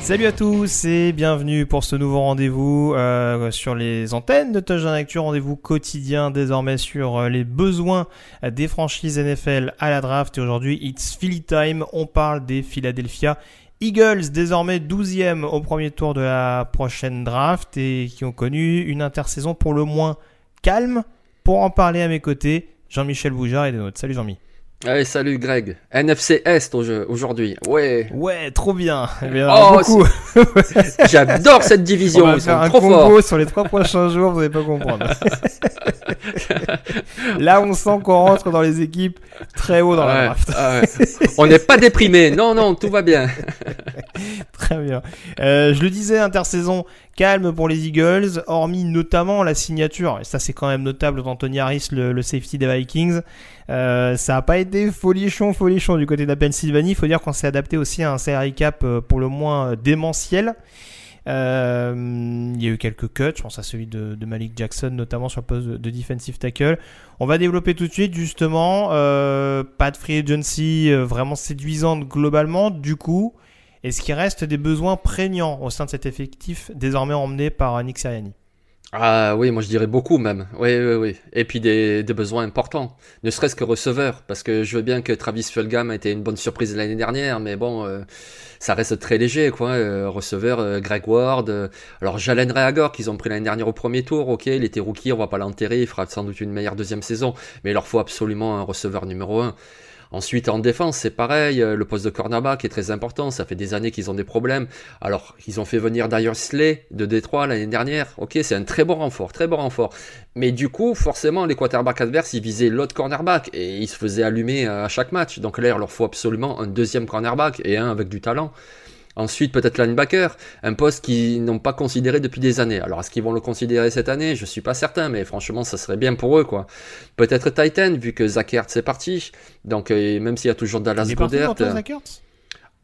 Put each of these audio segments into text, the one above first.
Salut à tous et bienvenue pour ce nouveau rendez-vous euh, sur les antennes de Touchdown Actu, rendez-vous quotidien désormais sur euh, les besoins des franchises NFL à la draft. Et aujourd'hui, it's Philly time, on parle des Philadelphia Eagles, désormais 12e au premier tour de la prochaine draft et qui ont connu une intersaison pour le moins calme. Pour en parler à mes côtés, Jean-Michel Boujard et des nôtres. Salut Jean-Mi. Allez, salut Greg. NFC Est au jeu- aujourd'hui. Ouais. Ouais, trop bien. Eh bien, Oh. J'adore cette On division. va Ils faire sont un trop combo forts. sur les trois prochains jours, vous n'allez pas comprendre. Là, on sent qu'on rentre dans les équipes très haut dans la Ouais, draft. ah. On n'est pas déprimé. Non, non, tout va bien. Très bien. Euh, je le disais, intersaison calme pour les Eagles, hormis notamment la signature, et ça c'est quand même notable d'Anthony Harris, le, le safety des Vikings. Euh, ça n'a pas été folichon, folichon du côté de la Pennsylvanie. Il faut dire qu'on s'est adapté aussi à un salary cap euh, pour le moins démentiel. Euh, il y a eu quelques cuts, je pense à celui de, Malik Jackson, notamment sur le poste de, de defensive tackle. On va développer tout de suite, justement. Euh, pas de free agency euh, vraiment séduisante globalement. Du coup, est-ce qu'il reste des besoins prégnants au sein de cet effectif désormais emmené par Nick Sirianni? Ah oui, moi je dirais beaucoup même. Oui, oui, oui. Et puis des, besoins importants. Ne serait-ce que receveur. Parce que je veux bien que Travis Fulgham a été une bonne surprise l'année dernière, mais bon, euh, ça reste très léger, quoi. Euh, receveur, euh, Greg Ward. euh, alors Jalen Reagor, qu'ils ont pris l'année dernière au premier tour, ok, il était rookie, on va pas l'enterrer, il fera sans doute une meilleure deuxième saison. Mais il leur faut absolument un receveur numéro un. Ensuite, en défense, c'est pareil. euh, Le poste de cornerback est très important. Ça fait des années qu'ils ont des problèmes. Alors, ils ont fait venir Darius Slay de Détroit l'année dernière. Ok, c'est un très bon renfort, très bon renfort. Mais du coup, forcément, les quarterbacks adverses, ils visaient l'autre cornerback et ils se faisaient allumer à chaque match. Donc là, il leur faut absolument un deuxième cornerback et un avec du talent. Ensuite, peut-être linebacker, un poste qu'ils n'ont pas considéré depuis des années. Alors, est-ce qu'ils vont le considérer cette année? Je suis pas certain, mais franchement, ça serait bien pour eux, quoi. Peut-être Titan, vu que Zach Ertz est parti. Donc, euh, même s'il y a toujours Dallas Il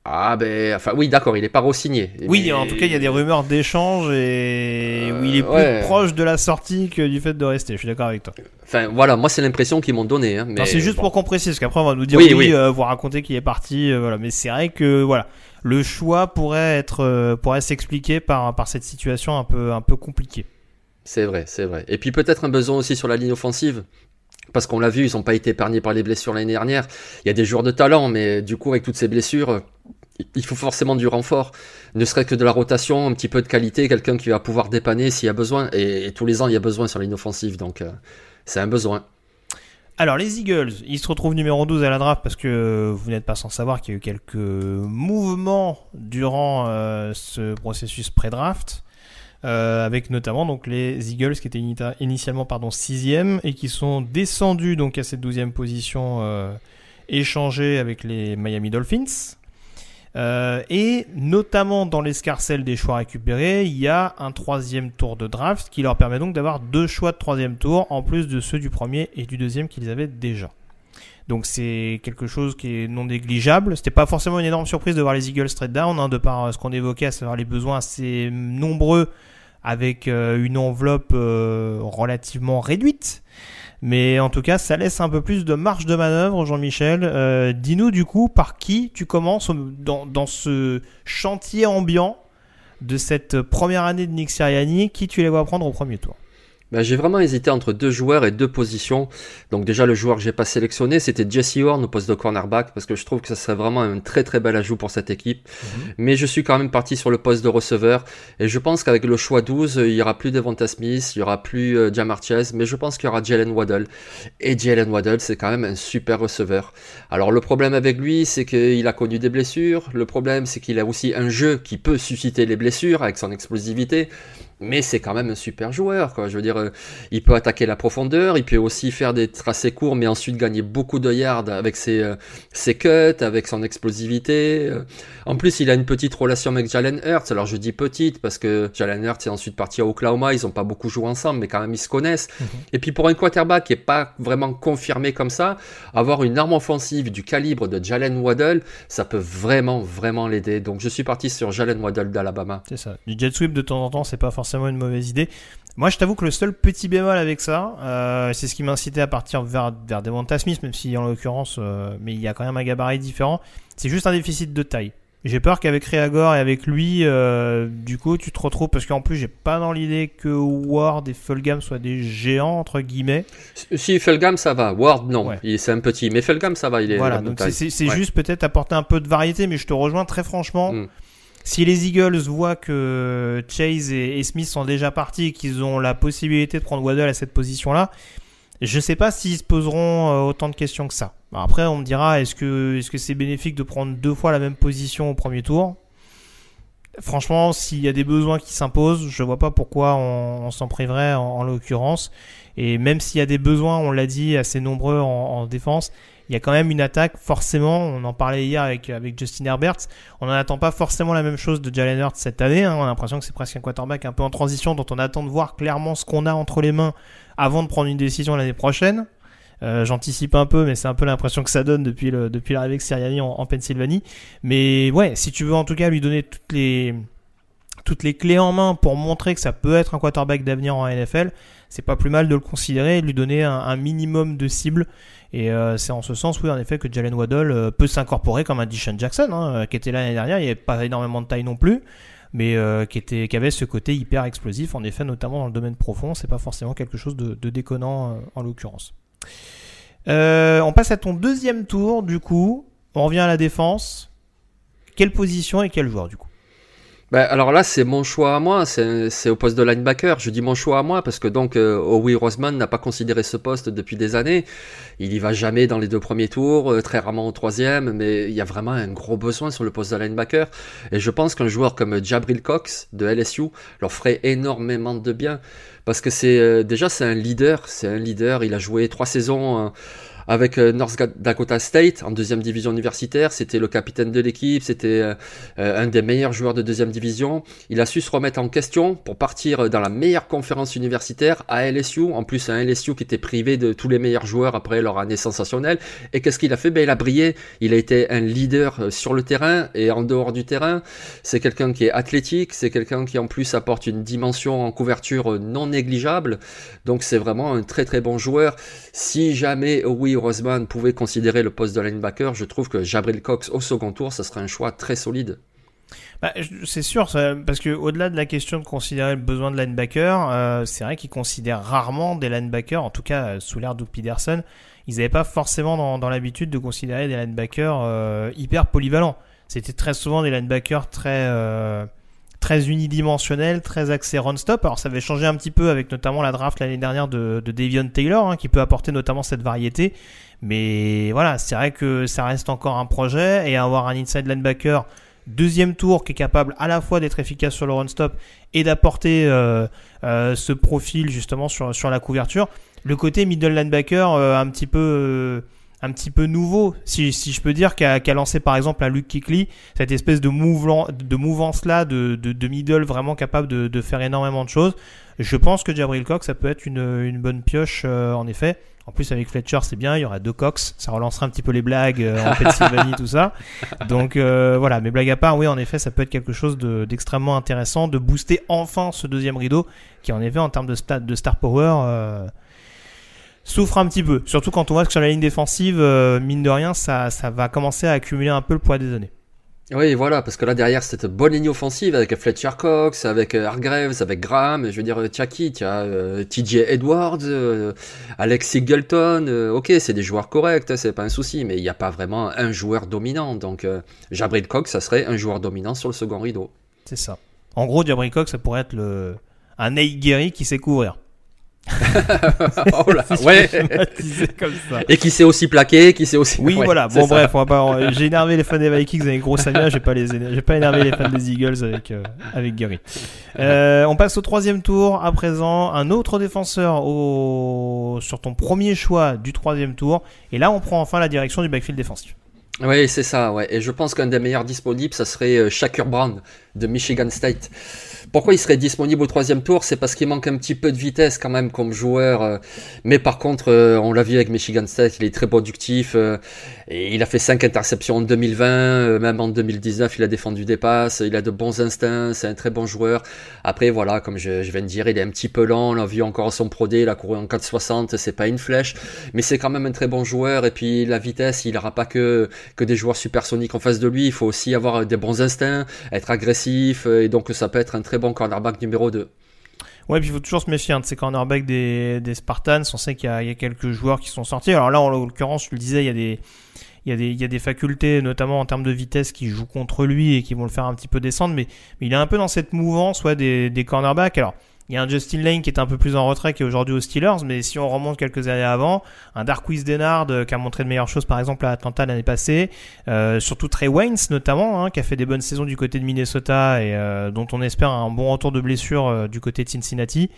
Ah, ben, enfin, oui, d'accord, il est pas re-signé. Oui, Mais- en tout cas, il y a des rumeurs d'échange et où il est plus ouais. proche de la sortie que du fait de rester. Je suis d'accord avec toi. Enfin, voilà, moi, c'est l'impression qu'ils m'ont donné. Hein, mais c'est juste bon. pour qu'on précise, parce qu'après on va nous dire Oui, oui, oui. euh, vous raconter qu'il est parti, euh, voilà. Mais c'est vrai que voilà, le choix pourrait être euh, pourrait s'expliquer par par cette situation un peu un peu compliquée. C'est vrai, c'est vrai. Et puis peut-être un besoin aussi sur la ligne offensive. Parce qu'on l'a vu, ils n'ont pas été épargnés par les blessures l'année dernière. Il y a des joueurs de talent, mais du coup, avec toutes ces blessures, euh, il faut forcément du renfort. Ne serait que de la rotation, un petit peu de qualité, quelqu'un qui va pouvoir dépanner s'il y a besoin. Et, tous les ans, il y a besoin sur la ligne offensive. Donc, euh, c'est un besoin. Alors les Eagles, ils se retrouvent numéro 12 à la draft parce que vous n'êtes pas sans savoir qu'il y a eu quelques mouvements durant euh, ce processus pré-draft. euh, avec notamment donc les Eagles qui étaient initialement pardon sixième et qui sont descendus donc à cette douzième position euh, échangés avec les Miami Dolphins. Euh, et notamment dans l'escarcelle des choix récupérés, il y a un troisième tour de draft qui leur permet donc d'avoir deux choix de troisième tour en plus de ceux du premier et du deuxième qu'ils avaient déjà. Donc c'est quelque chose qui est non négligeable. C'était pas forcément une énorme surprise de voir les Eagles straight down, hein, de par euh, ce qu'on évoquait, à savoir les besoins assez nombreux avec euh, une enveloppe euh, relativement réduite. Mais en tout cas, ça laisse un peu plus de marge de manœuvre, Jean-Michel. Euh, Dis-nous du coup par qui tu commences dans, dans ce chantier ambiant de cette première année de Nick Sirianni, qui tu les vois prendre au premier tour? Ben, j'ai vraiment hésité entre deux joueurs et deux positions. Donc déjà le joueur que j'ai pas sélectionné, c'était Jesse Horn au poste de cornerback parce que je trouve que ça serait vraiment un très très bel ajout pour cette équipe. Mhm. Mais je suis quand même parti sur le poste de receveur et je pense qu'avec le choix 12, il y aura plus Devonta Smith, il y aura plus euh, Jamar Chase, mais je pense qu'il y aura Jalen Waddle. Et Jalen Waddle, c'est quand même un super receveur. Alors le problème avec lui, c'est qu'il a connu des blessures. Le problème, c'est qu'il a aussi un jeu qui peut susciter les blessures avec son explosivité mais c'est quand même un super joueur. Quoi. Je veux dire, euh, il peut attaquer la profondeur, il peut aussi faire des tracés courts, mais ensuite gagner beaucoup de yards avec ses, euh, ses cuts, avec son explosivité. Euh. En plus, il a une petite relation avec Jalen Hurts. Alors je dis petite parce que Jalen Hurts est ensuite parti à Oklahoma, ils n'ont pas beaucoup joué ensemble, mais quand même ils se connaissent. Mhm. Et puis pour un quarterback qui est pas vraiment confirmé comme ça, avoir une arme offensive du calibre de Jalen Waddle, ça peut vraiment, vraiment l'aider. Donc je suis parti sur Jalen Waddle d'Alabama. C'est ça. Du jet sweep de temps en temps, c'est pas forcément forcément une mauvaise idée. Moi, je t'avoue que le seul petit bémol avec ça, euh, c'est ce qui m'a incité à partir vers, vers Devonta Smith, même si en l'occurrence, euh, mais il y a quand même un gabarit différent. C'est juste un déficit de taille. J'ai peur qu'avec Réagor et avec lui, euh, du coup, tu te retrouves parce qu'en plus, j'ai pas dans l'idée que Ward et Fulgham soient des géants entre guillemets. Si Fulgham ça va, Ward non, c'est un petit, mais Fulgham ça va, il est. Voilà, donc c'est juste peut-être apporter un peu de variété, mais je te rejoins très franchement. Hmm. Si les Eagles voient que Chase et, Smith sont déjà partis et qu'ils ont la possibilité de prendre Waddle à cette position-là, je ne sais pas s'ils se poseront euh, autant de questions que ça. Après, on me dira est-ce que c'est bénéfique de prendre deux fois la même position au premier tour? Franchement, s'il y a des besoins qui s'imposent, je vois pas pourquoi on, s'en priverait en, l'occurrence. Et même s'il y a des besoins, on l'a dit, assez nombreux en défense, il y a quand même une attaque, forcément, on en parlait hier avec, Justin Herbert, on n'en attend pas forcément la même chose de Jalen Hurts cette année, hein. on a l'impression que c'est presque un quarterback un peu en transition dont on attend de voir clairement ce qu'on a entre les mains avant de prendre une décision l'année prochaine. Euh, j'anticipe un peu, mais c'est un peu l'impression que ça donne depuis l'arrivée de Sirianni en, en, Pennsylvanie. Mais ouais, si tu veux en tout cas lui donner toutes les toutes les clés en main pour montrer que ça peut être un quarterback d'avenir en NFL, c'est pas plus mal de le considérer et de lui donner un minimum de cibles et euh, c'est en ce sens, oui, en effet, que Jalen Waddle euh, peut s'incorporer comme un Deshaun Jackson, hein, euh, qui était là l'année dernière. Il n'y avait pas énormément de taille non plus, mais qui, était, qui avait ce côté hyper explosif, en effet, notamment dans le domaine profond. C'est pas forcément quelque chose de déconnant en l'occurrence. on passe à ton deuxième tour, du coup. On revient à la défense. Quelle position et quel joueur, du coup? Ben, alors là, c'est mon choix à moi, c'est au poste de linebacker. Je dis mon choix à moi parce que donc euh, Owie Roseman n'a pas considéré ce poste depuis des années. Il y va jamais dans les deux premiers tours, euh, très rarement au troisième, mais il y a vraiment un gros besoin sur le poste de linebacker. Et je pense qu'un joueur comme Jabril Cox de LSU leur ferait énormément de bien parce que c'est euh, déjà c'est un leader, c'est un leader. Il a joué trois saisons avec euh, North Dakota State en deuxième division universitaire. C'était le capitaine de l'équipe, c'était euh, euh, un des meilleurs joueurs de deuxième division. Il a su se remettre en question pour partir dans la meilleure conférence universitaire à LSU. En plus, un LSU qui était privé de tous les meilleurs joueurs après leur année sensationnelle. Et qu'est-ce qu'il a fait? Ben, Il a brillé. Il a été un leader sur le terrain et en dehors du terrain. C'est quelqu'un qui est athlétique, c'est quelqu'un qui en plus apporte une dimension en couverture non négligeable. Donc c'est vraiment un très très bon joueur. Si jamais, oui, Roseman pouvait considérer le poste de linebacker, je trouve que Jabril Cox au second tour, ce serait un choix très solide. Bah, c'est sûr, parce que au-delà de la question de considérer le besoin de linebacker, euh, c'est vrai qu'ils considèrent rarement des linebackers, en tout cas euh, sous l'ère Doug Peterson, ils n'avaient pas forcément dans, l'habitude de considérer des linebackers euh, hyper polyvalents. C'était très souvent des linebackers très très unidimensionnel, très axé run-stop. Alors ça avait changé un petit peu avec notamment la draft l'année dernière de, de Taylor, hein, qui peut apporter notamment cette variété. Mais voilà, c'est vrai que ça reste encore un projet et avoir un inside linebacker deuxième tour qui est capable à la fois d'être efficace sur le run-stop et d'apporter euh, euh, ce profil justement sur, sur la couverture. Le côté middle linebacker euh, un petit peu un petit peu nouveau, si, si je peux dire, qu'a lancé par exemple un Luke Kickley, cette espèce de, mouvement, de mouvance-là, de, de, de, middle vraiment capable de, de, faire énormément de choses. Je pense que Jabril Cox, ça peut être une, une bonne pioche, euh, en effet. En plus, avec Fletcher, c'est bien, il y aura deux Cox, ça relancera un petit peu les blagues euh, en Pennsylvanie, tout ça. Donc euh, voilà, mais blague à part, oui, en effet, ça peut être quelque chose d'extrêmement intéressant, de booster enfin ce deuxième rideau, qui en effet, en termes de, de star power souffre un petit peu. Surtout quand on voit que sur la ligne défensive, euh, mine de rien, ça, ça va commencer à accumuler un peu le poids des années. Oui, voilà, parce que là derrière, cette bonne ligne offensive avec Fletcher Cox, avec euh, Hargreaves, avec Graham, je veux dire, Tu as euh, TJ Edwards, euh, Alex Singleton, ok, c'est des joueurs corrects, hein, c'est pas un souci, mais il n'y a pas vraiment un joueur dominant. Donc, Jabril Cox, ça serait un joueur dominant sur le second rideau. C'est ça. En gros, Jabril Cox, ça pourrait être le... un Gary qui sait couvrir. oh là, ouais. comme ça. Et qui s'est aussi plaqué, qui s'est aussi. Oui, voilà. Bon, bref, on va pas. J'ai énervé les fans des Vikings avec Gros Samia. J'ai pas les. J'ai pas énervé les fans des Eagles avec euh, avec Gary. Euh, on passe au troisième tour. À présent, un autre défenseur au sur ton premier choix du troisième tour. Et là, on prend enfin la direction du backfield défensif. Oui, c'est ça, ouais. Et je pense qu'un des meilleurs disponibles, ça serait euh, Shakur Brown de Michigan State. Pourquoi il serait disponible au troisième tour? C'est parce qu'il manque un petit peu de vitesse quand même comme joueur. Euh, mais par contre, euh, on l'a vu avec Michigan State, il est très productif. Euh, il a fait 5 interceptions en 2020, même en 2019, il a défendu des passes, il a de bons instincts, c'est un très bon joueur. Après, voilà, comme je, viens de dire, il est un petit peu lent, on l'a vu encore à son Pro D, il a couru en 4,60, c'est pas une flèche, mais c'est quand même un très bon joueur. Et puis la vitesse, il n'aura pas que, que des joueurs supersoniques en face de lui, il faut aussi avoir des bons instincts, être agressif, et donc ça peut être un très bon cornerback numéro 2. Ouais, puis il faut toujours se méfier hein, de ces cornerbacks des, des Spartans. On sait qu'il y, a quelques joueurs qui sont sortis. Alors là, en l'occurrence, je le disais, il y a des, il y, a des, il y a des facultés, notamment en termes de vitesse, qui jouent contre lui et qui vont le faire un petit peu descendre. Mais, mais il est un peu dans cette mouvance ouais, des, des cornerbacks. Alors, il y a un Justin Lane qui est un peu plus en retrait qui est aujourd'hui aux Steelers, mais si on remonte quelques années avant, un Darkwise Denard euh, qui a montré de meilleures choses par exemple à Atlanta l'année passée, euh, surtout Trey Waynes notamment, hein, qui a fait des bonnes saisons du côté de Minnesota et euh, dont on espère un bon retour de blessure du côté de Cincinnati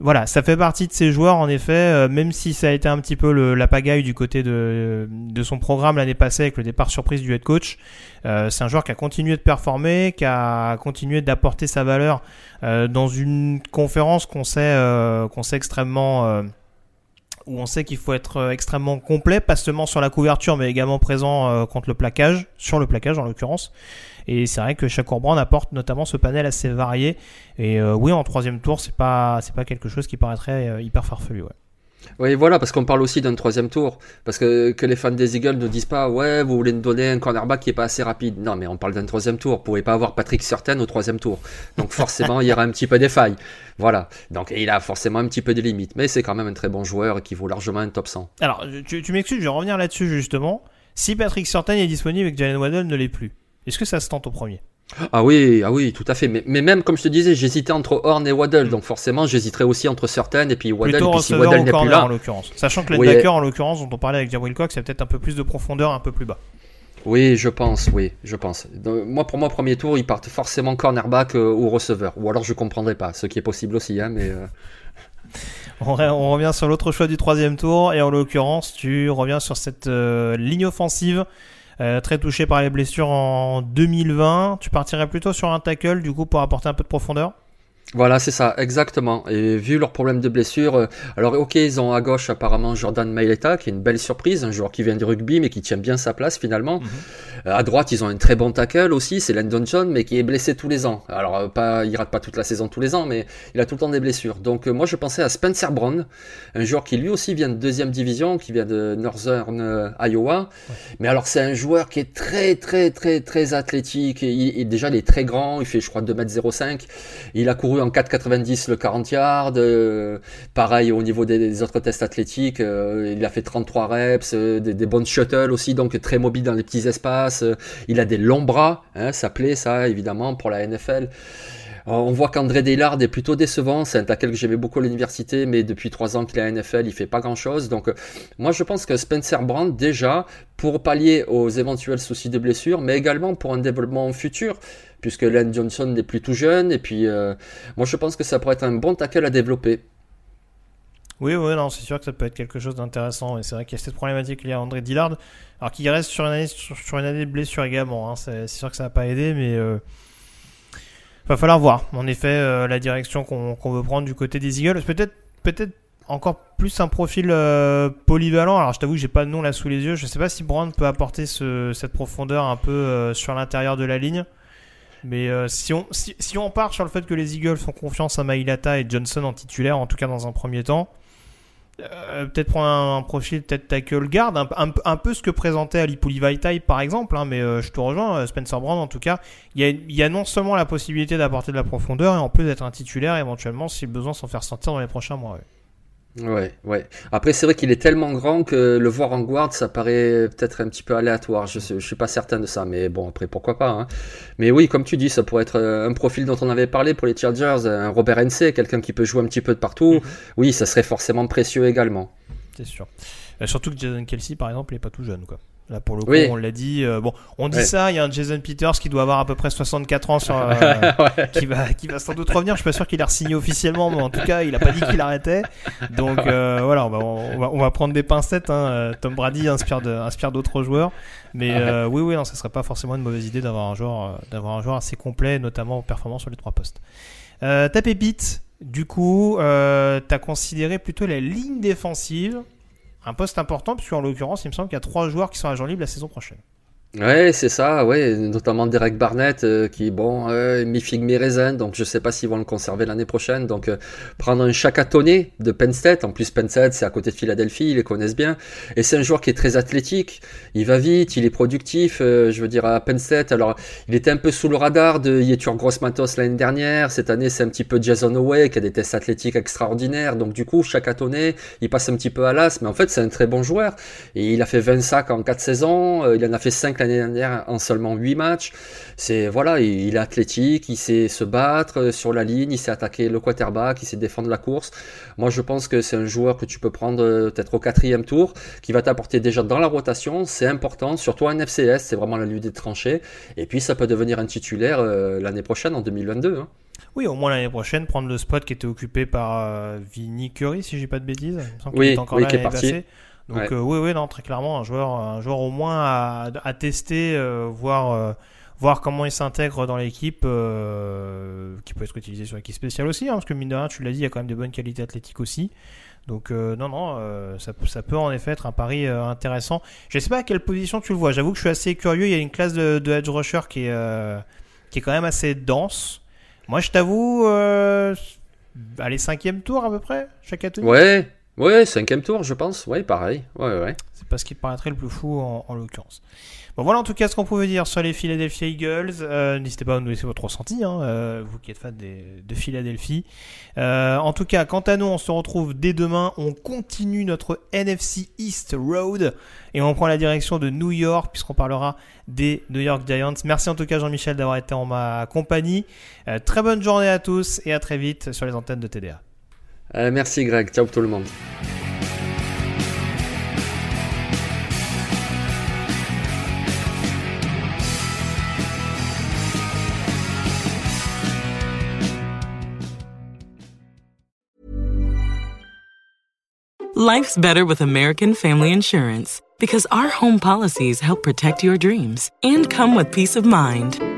voilà, ça fait partie de ces joueurs en effet, euh, même si ça a été un petit peu le, la pagaille du côté de, de son programme l'année passée avec le départ surprise du head coach. Euh, c'est un joueur qui a continué de performer, qui a continué d'apporter sa valeur euh, dans une conférence qu'on sait, qu'on sait extrêmement où on sait qu'il faut être extrêmement complet, pas seulement sur la couverture, mais également présent contre le plaquage, sur le plaquage en l'occurrence. Et c'est vrai que chaque Brand apporte notamment ce panel assez varié. Et euh, oui, en troisième tour, c'est pas, c'est pas quelque chose qui paraîtrait euh, hyper farfelu. Ouais. Oui, voilà, parce qu'on parle aussi d'un troisième tour. Parce que, les fans des Eagles ne disent pas, ouais, vous voulez nous donner un cornerback qui est pas assez rapide. Non, mais on parle d'un troisième tour. Vous pouvez pas avoir Patrick Certain au troisième tour. Donc forcément, il y aura un petit peu des failles. Voilà. Donc il a forcément un petit peu de limites. Mais c'est quand même un très bon joueur qui vaut largement un top 100. Alors, tu, tu m'excuses, je vais revenir là-dessus justement. Si Patrick Certain est disponible et que Jalen Waddell ne l'est plus, est-ce que ça se tente au premier? Ah oui, ah oui, tout à fait. Mais, même, comme je te disais, j'hésitais entre Horn et Waddle. Donc forcément, j'hésiterais aussi entre Certain et puis Waddle. Plutôt si Waddle n'est plus là. en l'occurrence. Sachant que les en l'occurrence, dont on parlait avec Jabril Cox, il y a peut-être un peu plus de profondeur un peu plus bas. Oui, je pense, oui, je pense. moi, pour moi, premier tour, ils partent forcément cornerback euh, ou receveur. Ou alors je comprendrais pas, ce qui est possible aussi, hein, mais... Euh. On, revient sur l'autre choix du troisième tour, et en l'occurrence, tu reviens sur cette euh, ligne offensive euh, très touché par les blessures en 2020. Tu partirais plutôt sur un tackle du coup pour apporter un peu de profondeur? Voilà, c'est ça, exactement. Et vu leur problème de blessure, euh, alors ok, ils ont à gauche apparemment Jordan Maileta, qui est une belle surprise, un joueur qui vient du rugby, mais qui tient bien sa place finalement. Mhm. Euh, à droite, ils ont un très bon tackle aussi, c'est Landon John, mais qui est blessé tous les ans. Alors, euh, pas, il rate pas toute la saison tous les ans, mais il a tout le temps des blessures. Donc, moi, je pensais à Spencer Brown, un joueur qui lui aussi vient de deuxième division, qui vient de Northern Iowa. Mais alors, c'est un joueur qui est très, très, très, très athlétique. Et déjà, il est très grand, il fait, je crois, 2m05. Il a couru en 4,90 le 40 yards. Euh, pareil au niveau des, autres tests athlétiques, euh, il a fait 33 reps, euh, des, bonnes shuttles aussi, donc très mobile dans les petits espaces. il a des longs bras, hein, ça plaît ça évidemment pour la NFL. On voit qu'André Dillard est plutôt décevant. C'est un tackle que j'aimais beaucoup à l'université, mais depuis trois ans qu'il est à NFL, il fait pas grand chose. Donc, moi, je pense que Spencer Brand, déjà, pour pallier aux éventuels soucis de blessure, mais également pour un développement futur, puisque Len Johnson n'est plus tout jeune. Et puis, euh, moi, je pense que ça pourrait être un bon tackle à développer. Oui, oui, non, c'est sûr que ça peut être quelque chose d'intéressant. Et c'est vrai qu'il y a cette problématique liée à André Dillard. Alors qu'il reste sur une année, sur, une année de blessure également. Hein. C'est, sûr que ça va pas aider, mais euh, va falloir voir. En effet, euh, la direction qu'on, veut prendre du côté des Eagles. Peut-être, peut-être encore plus un profil polyvalent. Alors je t'avoue que j'ai pas de nom là sous les yeux. Je sais pas si Brown peut apporter cette profondeur un peu sur l'intérieur de la ligne. Mais euh, si, on, si, si, on part sur le fait que les Eagles font confiance à Mailata et Johnson en titulaire, en tout cas dans un premier temps, Euh, peut-être prendre un, profil peut-être tackle guard, un, un, peu ce que présentait Ali Vaitai par exemple, hein, mais euh, je te rejoins, Spencer Brown en tout cas, il y a, non seulement la possibilité d'apporter de la profondeur et en plus d'être un titulaire éventuellement si besoin s'en faire sortir dans les prochains mois. Ouais. Après, c'est vrai qu'il est tellement grand que le voir en guard, ça paraît peut-être un petit peu aléatoire. Je, je suis pas certain de ça, mais bon, après, pourquoi pas. Hein. Mais oui, comme tu dis, ça pourrait être euh, un profil dont on avait parlé pour les Chargers, un Robert NC, quelqu'un qui peut jouer un petit peu de partout. Mhm. Oui, ça serait forcément précieux également. C'est sûr. Euh, surtout que Jason Kelsey, par exemple, il est pas tout jeune, quoi. Là, pour le coup, on l'a dit. Euh, bon, on dit ça. Il y a un Jason Peters qui doit avoir à peu près 64 ans, sur, euh, qui va, qui va sans doute revenir. Je suis pas sûr qu'il a signé officiellement, mais en tout cas, il a pas dit qu'il arrêtait. Donc euh, voilà, on va, on va, on va, prendre des pincettes. Hein. Tom Brady inspire de, inspire d'autres joueurs, mais oui, oui, non, ça serait pas forcément une mauvaise idée d'avoir un joueur, d'avoir un joueur assez complet, notamment performant sur les trois postes. ta pépite, du coup, t'as considéré plutôt la ligne défensive un poste important, puisque en l'occurrence, il me semble qu'il y a trois joueurs qui sont agents libres la saison prochaine. Ouais, c'est ça, ouais, notamment Derek Barnett euh, qui, bon, euh, mi figue mi raisin, donc je sais pas s'ils vont le conserver l'année prochaine. Donc euh, prendre un Chakatonné de Penn State, en plus Penn State c'est à côté de Philadelphie, ils les connaissent bien, et c'est un joueur qui est très athlétique, il va vite, il est productif, je veux dire à Penn State, alors il était un peu sous le radar de Yetur Gross-Matos l'année dernière, cette année c'est un petit peu Jason Away qui a des tests athlétiques extraordinaires, donc du coup Chakatonné, il passe un petit peu à l'as, mais en fait c'est un très bon joueur, il a fait 20 sacs en 4 saisons, il en a fait 5 l'année dernière en seulement 8 matchs. C'est voilà, il, est athlétique, il sait se battre sur la ligne, il sait attaquer le quarterback, il sait défendre la course. Moi, je pense que c'est un joueur que tu peux prendre euh, peut-être au quatrième tour, qui va t'apporter déjà dans la rotation. C'est important, surtout en FCS, c'est vraiment la lutte des tranchées. Et puis, ça peut devenir un titulaire euh, l'année prochaine, en 2022. Hein. Oui, au moins l'année prochaine, prendre le spot qui était occupé par euh, Vinny Curry, si j'ai pas de bêtises. oui, oui, qui est parti. Donc euh, oui, oui, non, très clairement, un joueur, un joueur au moins à, à tester, euh, voir, euh, voir comment il s'intègre dans l'équipe, qui peut être utilisé sur l'équipe spéciale aussi, hein, parce que mine de rien, tu l'as dit, il y a quand même de bonnes qualités athlétiques aussi. Donc non, non, ça, ça, peut en effet être un pari intéressant. Je sais pas à quelle position tu le vois. J'avoue que je suis assez curieux. Il y a une classe de, de edge rusher qui est, qui est quand même assez dense. Moi, je t'avoue, allez cinquième tour à peu près, chaque atelier. Ouais, Ouais, cinquième tour, je pense. Ouais, pareil. Ouais, ouais. C'est pas ce qui paraîtrait le plus fou en, l'occurrence. Bon, voilà en tout cas ce qu'on pouvait dire sur les Philadelphia Eagles. Euh, n'hésitez pas à nous laisser votre ressenti, hein, euh, vous qui êtes fan de Philadelphie. Euh, en tout cas, quant à nous, on se retrouve dès demain. On continue notre NFC East Road et on prend la direction de New York puisqu'on parlera des New York Giants. Merci en tout cas Jean-Michel d'avoir été en ma compagnie. très bonne journée à tous et à très vite sur les antennes de TDA. Euh, merci Greg, ciao tout le monde. Life's better with American Family Insurance because our home policies help protect your dreams and come with peace of mind.